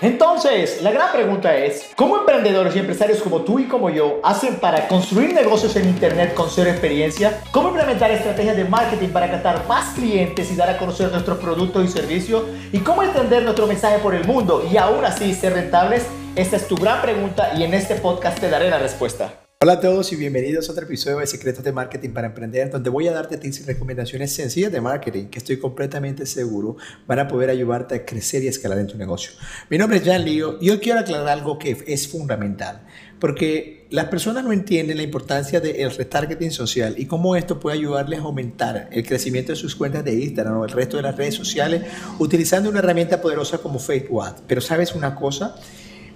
Entonces, la gran pregunta es, ¿cómo emprendedores y empresarios como tú y como yo hacen para construir negocios en Internet con cero experiencia? ¿Cómo implementar estrategias de marketing para captar más clientes y dar a conocer nuestros productos y servicios? ¿Y cómo extender nuestro mensaje por el mundo y aún así ser rentables? Esta es tu gran pregunta y en este podcast te daré la respuesta. Hola a todos y bienvenidos a otro episodio de Secretos de Marketing para Emprender, donde voy a darte tips y recomendaciones sencillas de marketing que estoy completamente seguro van a poder ayudarte a crecer y escalar en tu negocio. Mi nombre es Jan Lío y hoy quiero aclarar algo que es fundamental, porque las personas no entienden la importancia del retargeting social y cómo esto puede ayudarles a aumentar el crecimiento de sus cuentas de Instagram o el resto de las redes sociales utilizando una herramienta poderosa como Facebook Ads. Pero sabes una cosa?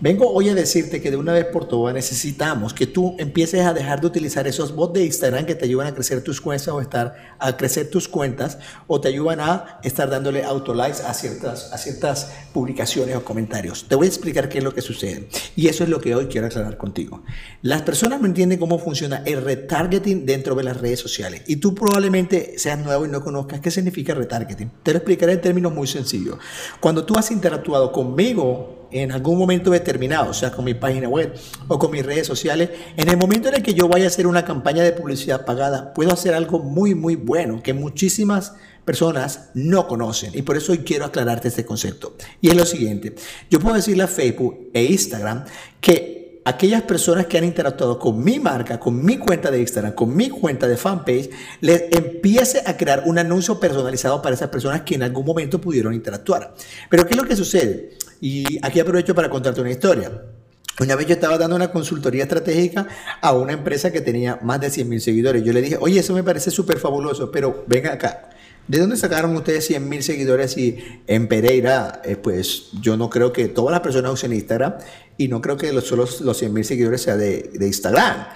Vengo hoy a decirte que de una vez por todas necesitamos que tú empieces a dejar de utilizar esos bots de Instagram que te ayudan a crecer tus cuentas o estar a crecer tus cuentas o te ayudan a estar dándole autolikes a ciertas, a ciertas publicaciones o comentarios. Te voy a explicar qué es lo que sucede y eso es lo que hoy quiero aclarar contigo. Las personas no entienden cómo funciona el retargeting dentro de las redes sociales y tú probablemente seas nuevo y no conozcas qué significa retargeting. Te lo explicaré en términos muy sencillos. Cuando tú has interactuado conmigo en algún momento determinado, o sea, con mi página web o con mis redes sociales, en el momento en el que yo vaya a hacer una campaña de publicidad pagada, puedo hacer algo muy, muy bueno que muchísimas personas no conocen y por eso hoy quiero aclararte este concepto. Y es lo siguiente, yo puedo decirle a Facebook e Instagram que aquellas personas que han interactuado con mi marca, con mi cuenta de Instagram, con mi cuenta de fanpage, les empiece a crear un anuncio personalizado para esas personas que en algún momento pudieron interactuar. Pero ¿qué es lo que sucede? Y aquí aprovecho para contarte una historia. Una vez yo estaba dando una consultoría estratégica a una empresa que tenía más de 100 mil seguidores. Yo le dije, oye, eso me parece súper fabuloso, pero venga acá. ¿De dónde sacaron ustedes 100 mil seguidores y en Pereira, eh, pues yo no creo que todas las personas usen Instagram y no creo que los, solo los 100 mil seguidores sea de Instagram?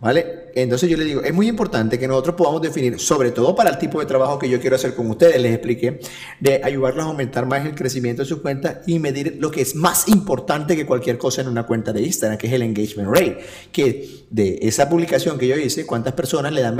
¿Vale? Entonces yo le digo, es muy importante que nosotros podamos definir, sobre todo para el tipo de trabajo que yo quiero hacer con ustedes, les expliqué, de ayudarlos a aumentar más el crecimiento de sus cuentas y medir lo que es más importante que cualquier cosa en una cuenta de Instagram, que es el engagement rate, que de esa publicación que yo hice, cuántas personas le dan,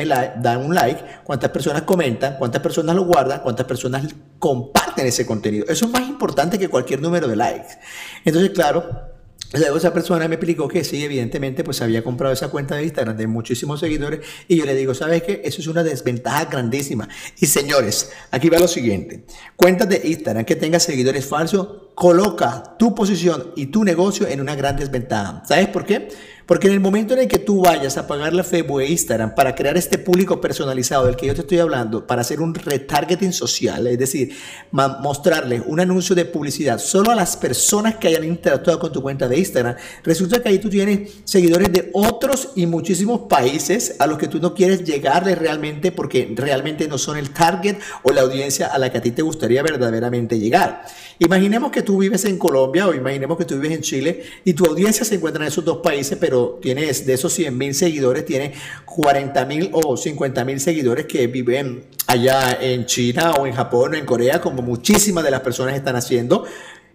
un like, cuántas personas comentan, cuántas personas lo guardan, cuántas personas comparten ese contenido. Eso es más importante que cualquier número de likes. Entonces, claro, Luego esa persona me explicó que sí, evidentemente, pues había comprado esa cuenta de Instagram de muchísimos seguidores y yo le digo, ¿sabes qué? Eso es una desventaja grandísima. Y señores, aquí va lo siguiente. Cuentas de Instagram que tenga seguidores falsos, coloca tu posición y tu negocio en una gran desventaja. ¿Sabes por qué? Porque en el momento en el que tú vayas a pagar la Facebook e Instagram para crear este público personalizado del que yo te estoy hablando, para hacer un retargeting social, es decir, mostrarle un anuncio de publicidad solo a las personas que hayan interactuado con tu cuenta de Instagram, resulta que ahí tú tienes seguidores de otros y muchísimos países a los que tú no quieres llegarle realmente porque realmente no son el target o la audiencia a la que a ti te gustaría verdaderamente llegar. Imaginemos que tú vives en Colombia o imaginemos que tú vives en Chile y tu audiencia se encuentra en esos dos países, pero tienes de esos 100 mil seguidores, tiene 40 mil o 50 mil seguidores que viven allá en China o en Japón o en Corea, como muchísimas de las personas están haciendo.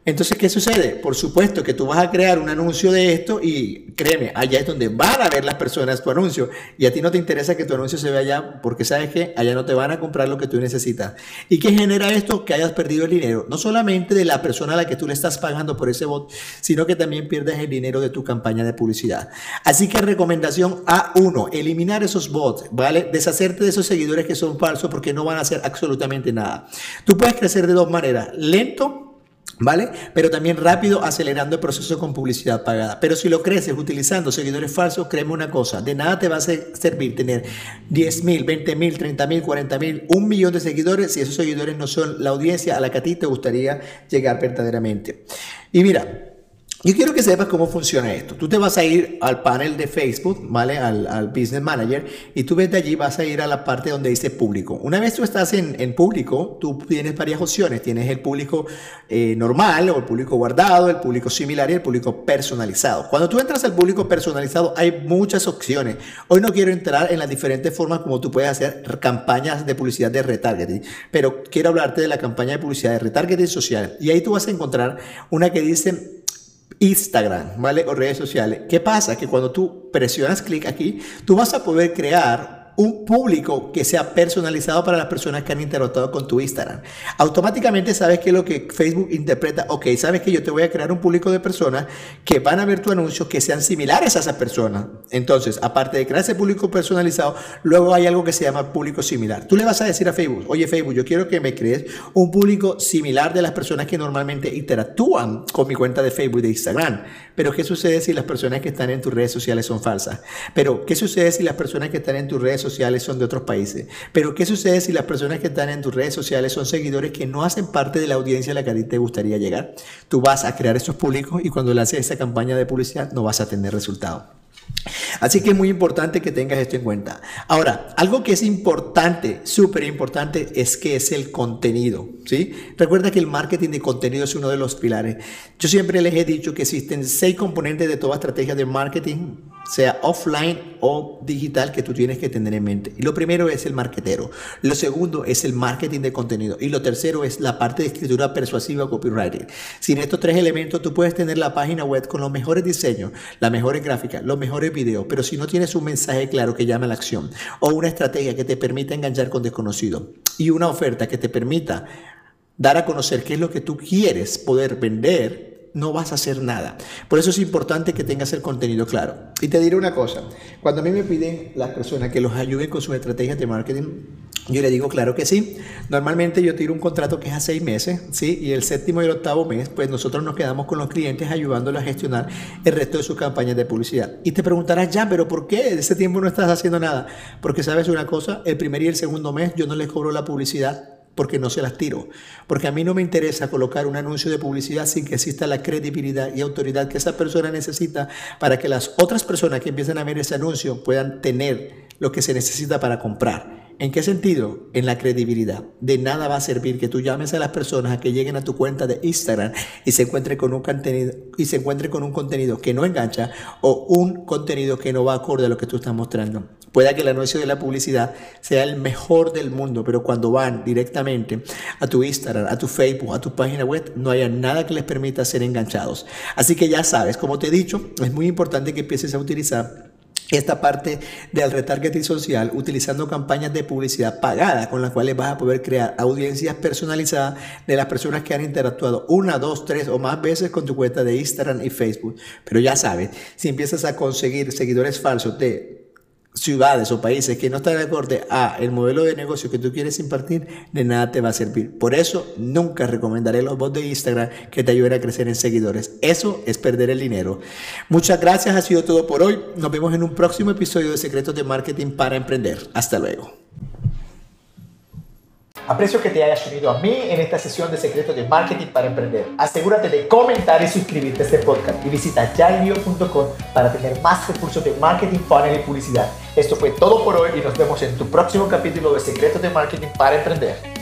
Entonces, ¿qué sucede? Por supuesto que tú vas a crear un anuncio de esto y créeme, allá es donde van a ver las personas tu anuncio. Y a ti no te interesa que tu anuncio se vea allá porque sabes que allá no te van a comprar lo que tú necesitas. ¿Y qué genera esto? Que hayas perdido el dinero. No solamente de la persona a la que tú le estás pagando por ese bot, sino que también pierdes el dinero de tu campaña de publicidad. Así que recomendación A1, eliminar esos bots, ¿vale? Deshacerte de esos seguidores que son falsos porque no van a hacer absolutamente nada. Tú puedes crecer de dos maneras, lento ¿Vale? Pero también rápido acelerando el proceso con publicidad pagada. Pero si lo creces utilizando seguidores falsos, créeme una cosa, de nada te va a servir tener 10 mil, 20 mil, 30 mil, 40 mil, un millón de seguidores si esos seguidores no son la audiencia a la que a ti te gustaría llegar verdaderamente. Y mira, yo quiero que sepas cómo funciona esto. Tú te vas a ir al panel de Facebook, ¿vale? Al, Business Manager, y tú ves de allí, vas a ir a la parte donde dice público. Una vez tú estás en, en público, tú tienes varias opciones. Tienes el público eh, normal o el público guardado, el público similar y el público personalizado. Cuando tú entras al público personalizado, hay muchas opciones. Hoy no quiero entrar en las diferentes formas como tú puedes hacer campañas de publicidad de retargeting, pero quiero hablarte de la campaña de publicidad de retargeting social. Y ahí tú vas a encontrar una que dice Instagram, ¿vale? O redes sociales. ¿Qué pasa? Que cuando tú presionas clic aquí, tú vas a poder crear un público que sea personalizado para las personas que han interactuado con tu Instagram. Automáticamente sabes que lo que Facebook interpreta, ok, sabes que yo te voy a crear un público de personas que van a ver tu anuncio que sean similares a esas personas. Entonces, aparte de crear ese público personalizado, luego hay algo que se llama público similar. Tú le vas a decir a Facebook, oye Facebook, yo quiero que me crees un público similar de las personas que normalmente interactúan con mi cuenta de Facebook y de Instagram. Pero ¿qué sucede si las personas que están en tus redes sociales son falsas? Pero ¿qué sucede si las personas que están en tus redes sociales son de otros países? Pero ¿qué sucede si las personas que están en tus redes sociales son seguidores que no hacen parte de la audiencia a la que a ti te gustaría llegar? Tú vas a crear esos públicos y cuando le haces esa campaña de publicidad no vas a tener resultado. Así que es muy importante que tengas esto en cuenta. Ahora, algo que es importante, súper importante, es que es el contenido. ¿sí? Recuerda que el marketing de contenido es uno de los pilares. Yo siempre les he dicho que existen seis componentes de toda estrategia de marketing sea offline o digital que tú tienes que tener en mente. Y lo primero es el marketero. Lo segundo es el marketing de contenido. Y lo tercero es la parte de escritura persuasiva copywriting. Sin estos tres elementos tú puedes tener la página web con los mejores diseños, las mejores gráficas, los mejores videos, pero si no tienes un mensaje claro que llame a la acción o una estrategia que te permita enganchar con desconocido y una oferta que te permita dar a conocer qué es lo que tú quieres poder vender, no vas a hacer nada. Por eso es importante que tengas el contenido claro. Y te diré una cosa, cuando a mí me piden las personas que los ayuden con sus estrategias de marketing, yo le digo, claro que sí. Normalmente yo tiro un contrato que es a seis meses, ¿sí? Y el séptimo y el octavo mes, pues nosotros nos quedamos con los clientes ayudándolos a gestionar el resto de sus campañas de publicidad. Y te preguntarás, ya, pero ¿por qué ese tiempo no estás haciendo nada? Porque sabes una cosa, el primer y el segundo mes yo no les cobro la publicidad porque no se las tiro. Porque a mí no me interesa colocar un anuncio de publicidad sin que exista la credibilidad y autoridad que esa persona necesita para que las otras personas que empiecen a ver ese anuncio puedan tener lo que se necesita para comprar. ¿En qué sentido? En la credibilidad. De nada va a servir que tú llames a las personas a que lleguen a tu cuenta de Instagram y se encuentren con un contenido y se con un contenido que no engancha o un contenido que no va acorde a lo que tú estás mostrando. Puede que el anuncio de la publicidad sea el mejor del mundo, pero cuando van directamente a tu Instagram, a tu Facebook, a tu página web, no haya nada que les permita ser enganchados. Así que ya sabes, como te he dicho, es muy importante que empieces a utilizar esta parte del retargeting social utilizando campañas de publicidad pagada con las cuales vas a poder crear audiencias personalizadas de las personas que han interactuado una, dos, tres o más veces con tu cuenta de Instagram y Facebook. Pero ya sabes, si empiezas a conseguir seguidores falsos de ciudades o países que no están de acuerdo a el modelo de negocio que tú quieres impartir, de nada te va a servir. Por eso nunca recomendaré los bots de Instagram que te ayuden a crecer en seguidores. Eso es perder el dinero. Muchas gracias, ha sido todo por hoy. Nos vemos en un próximo episodio de Secretos de Marketing para Emprender. Hasta luego. Aprecio que te hayas unido a mí en esta sesión de secretos de marketing para emprender. Asegúrate de comentar y suscribirte a este podcast y visita yaenlio.com para tener más recursos de marketing, funnel y publicidad. Esto fue todo por hoy y nos vemos en tu próximo capítulo de secretos de marketing para emprender.